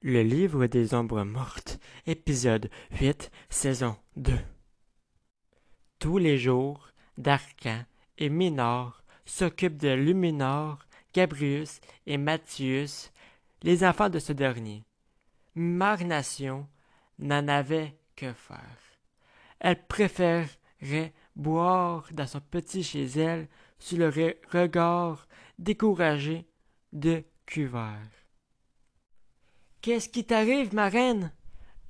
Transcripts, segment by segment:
Le livre des ombres mortes, épisode 8, saison 2. Tous les jours, Darkan et Minor s'occupent de Luminor, Gabrius et Matthius, les enfants de ce dernier. Magnation n'en avait que faire. Elle préférerait boire dans son petit chez elle sous le regard découragé de Cuvert. Qu'est-ce qui t'arrive, ma reine?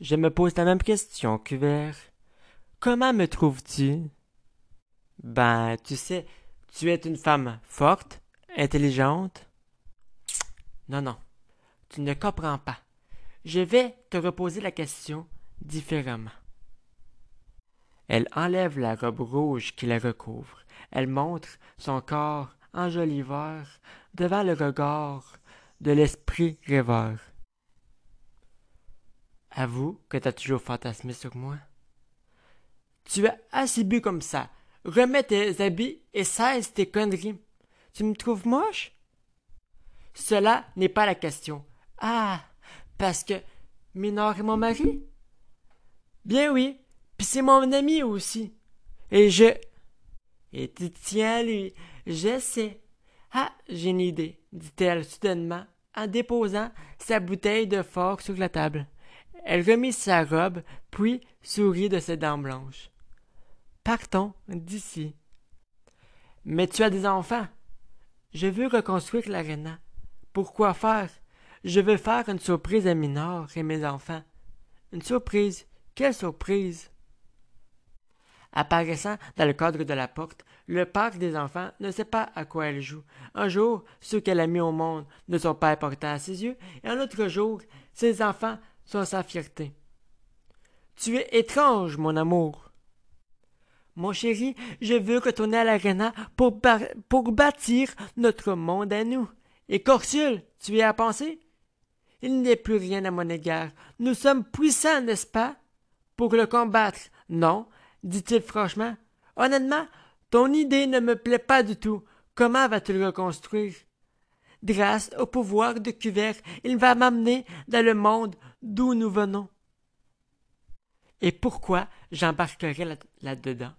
Je me pose la même question, Cuvert. Comment me trouves-tu? Ben, tu sais, tu es une femme forte, intelligente. Non, non, tu ne comprends pas. Je vais te reposer la question différemment. Elle enlève la robe rouge qui la recouvre. Elle montre son corps enjoliveur devant le regard de l'esprit rêveur. Avoue que t'as toujours fantasmé sur moi. Tu as assez bu comme ça. Remets tes habits et cesse tes conneries. Tu me trouves moche? Cela n'est pas la question. Ah, parce que Minor est mon mari? Bien oui, puis c'est mon ami aussi. Et je... Et tu tiens lui, je sais. Ah, j'ai une idée, dit-elle soudainement, en déposant sa bouteille de force sur la table. Elle remit sa robe, puis sourit de ses dents blanches. Partons d'ici. Mais tu as des enfants. Je veux reconstruire l'aréna. Pourquoi faire? Je veux faire une surprise à Minor et mes enfants. Une surprise. Quelle surprise? Apparaissant dans le cadre de la porte, le père des enfants ne sait pas à quoi elle joue. Un jour, ceux qu'elle a mis au monde ne sont pas importants à ses yeux, et un autre jour, ses enfants sa fierté. Tu es étrange, mon amour. Mon chéri, je veux retourner à l'aréna pour, pour bâtir notre monde à nous. Et Corsule, tu y as pensé? Il n'est plus rien à mon égard. Nous sommes puissants, n'est-ce pas? Pour le combattre. Non, dit-il franchement. Honnêtement, ton idée ne me plaît pas du tout. Comment vas-tu le reconstruire? Grâce au pouvoir de Cuvert, il va m'amener dans le monde d'où nous venons. Et pourquoi j'embarquerai là-dedans?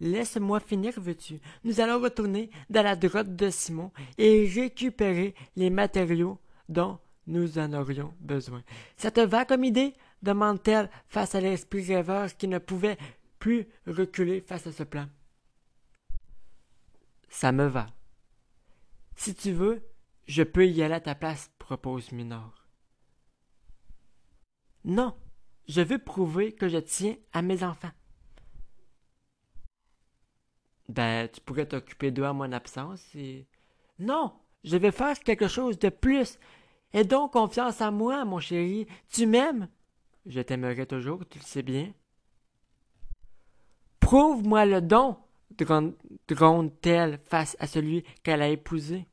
Laisse-moi finir, veux-tu? Nous allons retourner dans la droite de Simon et récupérer les matériaux dont nous en aurions besoin. Ça te va comme idée? demande-t-elle face à l'esprit rêveur qui ne pouvait plus reculer face à ce plan. Ça me va. Si tu veux, je peux y aller à ta place, propose Minor. Non, je veux prouver que je tiens à mes enfants. Ben, tu pourrais t'occuper d'eux en mon absence et. Non, je vais faire quelque chose de plus. Aie donc confiance en moi, mon chéri. Tu m'aimes? Je t'aimerai toujours, tu le sais bien. Prouve-moi le don, gronde-t-elle face à celui qu'elle a épousé?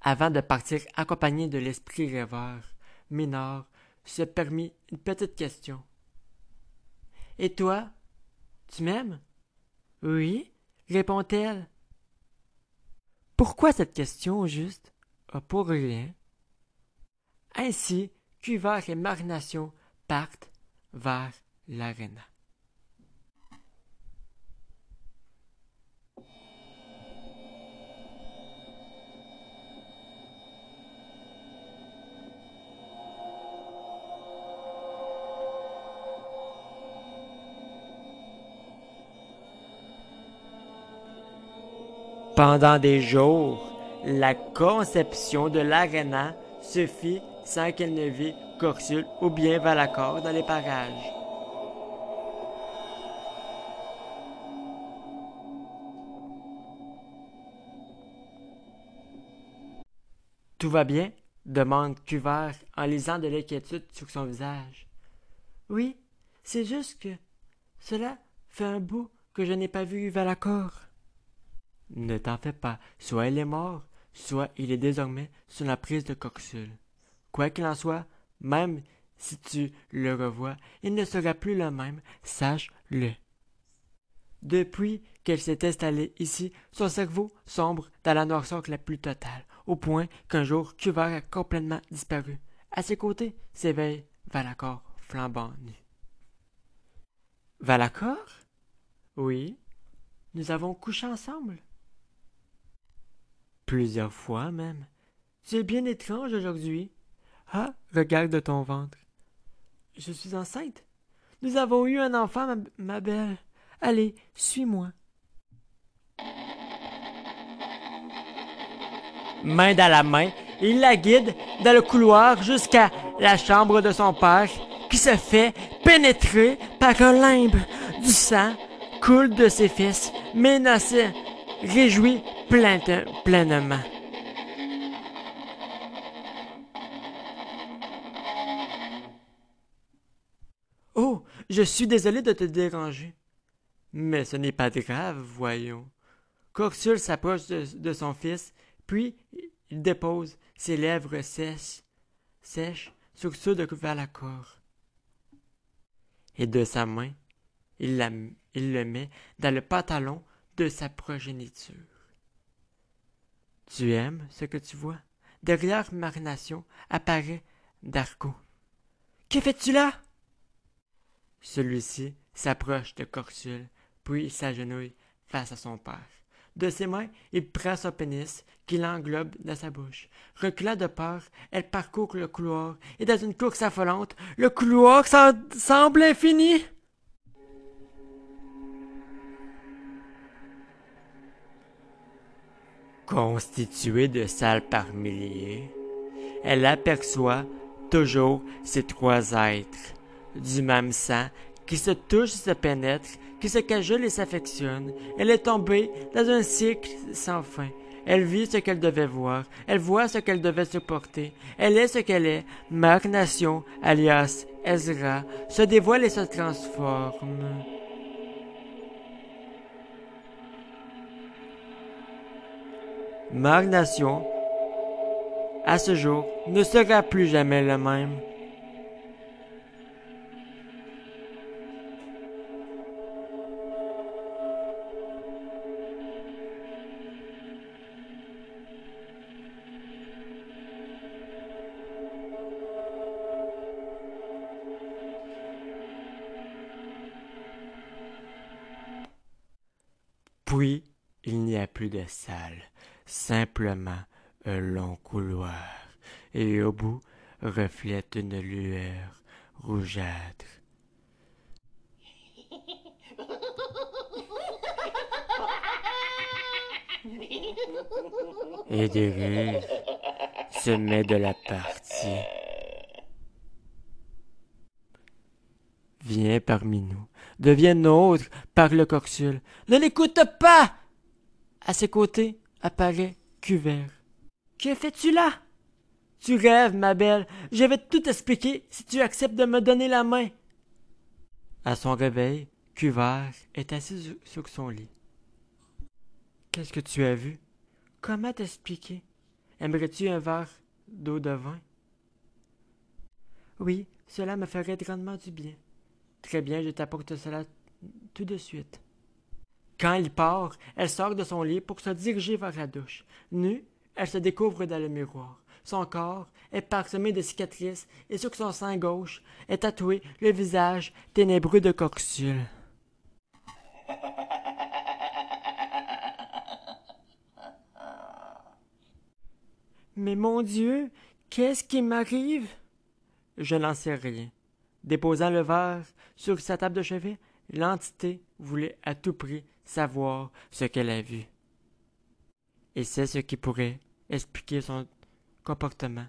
Avant de partir accompagnée de l'esprit rêveur, Minor se permit une petite question. Et toi, tu m'aimes? Oui, répond-elle. Pourquoi cette question, au juste? Ah, pour rien. Ainsi, Cuvert et Marination partent vers l'aréna. Pendant des jours, la conception de l'aréna se fit sans qu'elle ne vît Corsule ou bien Valacor dans les parages. Tout va bien? demande Cuvert en lisant de l'inquiétude sur son visage. Oui, c'est juste que cela fait un bout que je n'ai pas vu Valacor. Ne t'en fais pas, soit il est mort, soit il est désormais sous la prise de Coxule. Quoi qu'il en soit, même si tu le revois, il ne sera plus le même, sache-le. Depuis qu'elle s'est installée ici, son cerveau sombre dans la noirceur la plus totale, au point qu'un jour Cuvert a complètement disparu. À ses côtés s'éveille Valacor flambant nu. Valacor? Oui? Nous avons couché ensemble. Plusieurs fois même. Es bien étrange aujourd'hui. Ah, regarde ton ventre. Je suis enceinte. Nous avons eu un enfant, ma, ma belle. Allez, suis-moi. Main dans la main, il la guide dans le couloir jusqu'à la chambre de son père, qui se fait pénétrer par un limbe. Du sang coule de ses fesses, menacé, pleinement. Oh, je suis désolé de te déranger. Mais ce n'est pas grave, voyons. Coxule s'approche de, son fils, puis il dépose ses lèvres sèches, sèches sur ceux de Valacor. Et de sa main, il, il le met dans le pantalon de sa progéniture. Tu aimes ce que tu vois? Derrière Marination apparaît Darko. Que fais-tu là? Celui-ci s'approche de Corsule puis il s'agenouille face à son père. De ses mains, il prend son pénis, qu'il englobe dans sa bouche. Reculant de peur, elle parcourt le couloir, et dans une course affolante, le couloir semble infini. Constituée de salles par milliers, elle aperçoit toujours ces trois êtres, du même sang, qui se touchent et se pénètrent qui se cajole et s'affectionne. Elle est tombée dans un cycle sans fin. Elle vit ce qu'elle devait voir. Elle voit ce qu'elle devait supporter. Elle est ce qu'elle est. Marc Nation, alias Ezra, se dévoile et se transforme. Marc Nation, à ce jour, ne sera plus jamais le même. Puis, il n'y a plus de salle, simplement un long couloir, et au bout reflète une lueur rougeâtre. Et des se met de la partie. Viens parmi nous devient nôtre par le. Ne l'écoute pas! À ses côtés apparaît Cuvert. Que fais-tu là? Tu rêves, ma belle. Je vais tout expliquer si tu acceptes de me donner la main. À son réveil, Cuvert est assis sur son lit. Qu'est-ce que tu as vu? Comment t'expliquer? Aimerais-tu un verre d'eau de vin? Oui, cela me ferait grandement du bien. Très bien, je t'apporte cela tout de suite. Quand il part, elle sort de son lit pour se diriger vers la douche. Nue, elle se découvre dans le miroir. Son corps est parsemé de cicatrices et sur son sein gauche est tatoué le visage ténébreux de Coxule. Mais mon Dieu, qu'est-ce qui m'arrive? Je n'en sais rien. Déposant le verre sur sa table de chevet, l'entité voulait à tout prix savoir ce qu'elle a vu. Et c'est ce qui pourrait expliquer son comportement